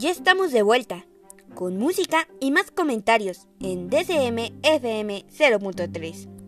Ya estamos de vuelta, con música y más comentarios en DCM FM 0.3.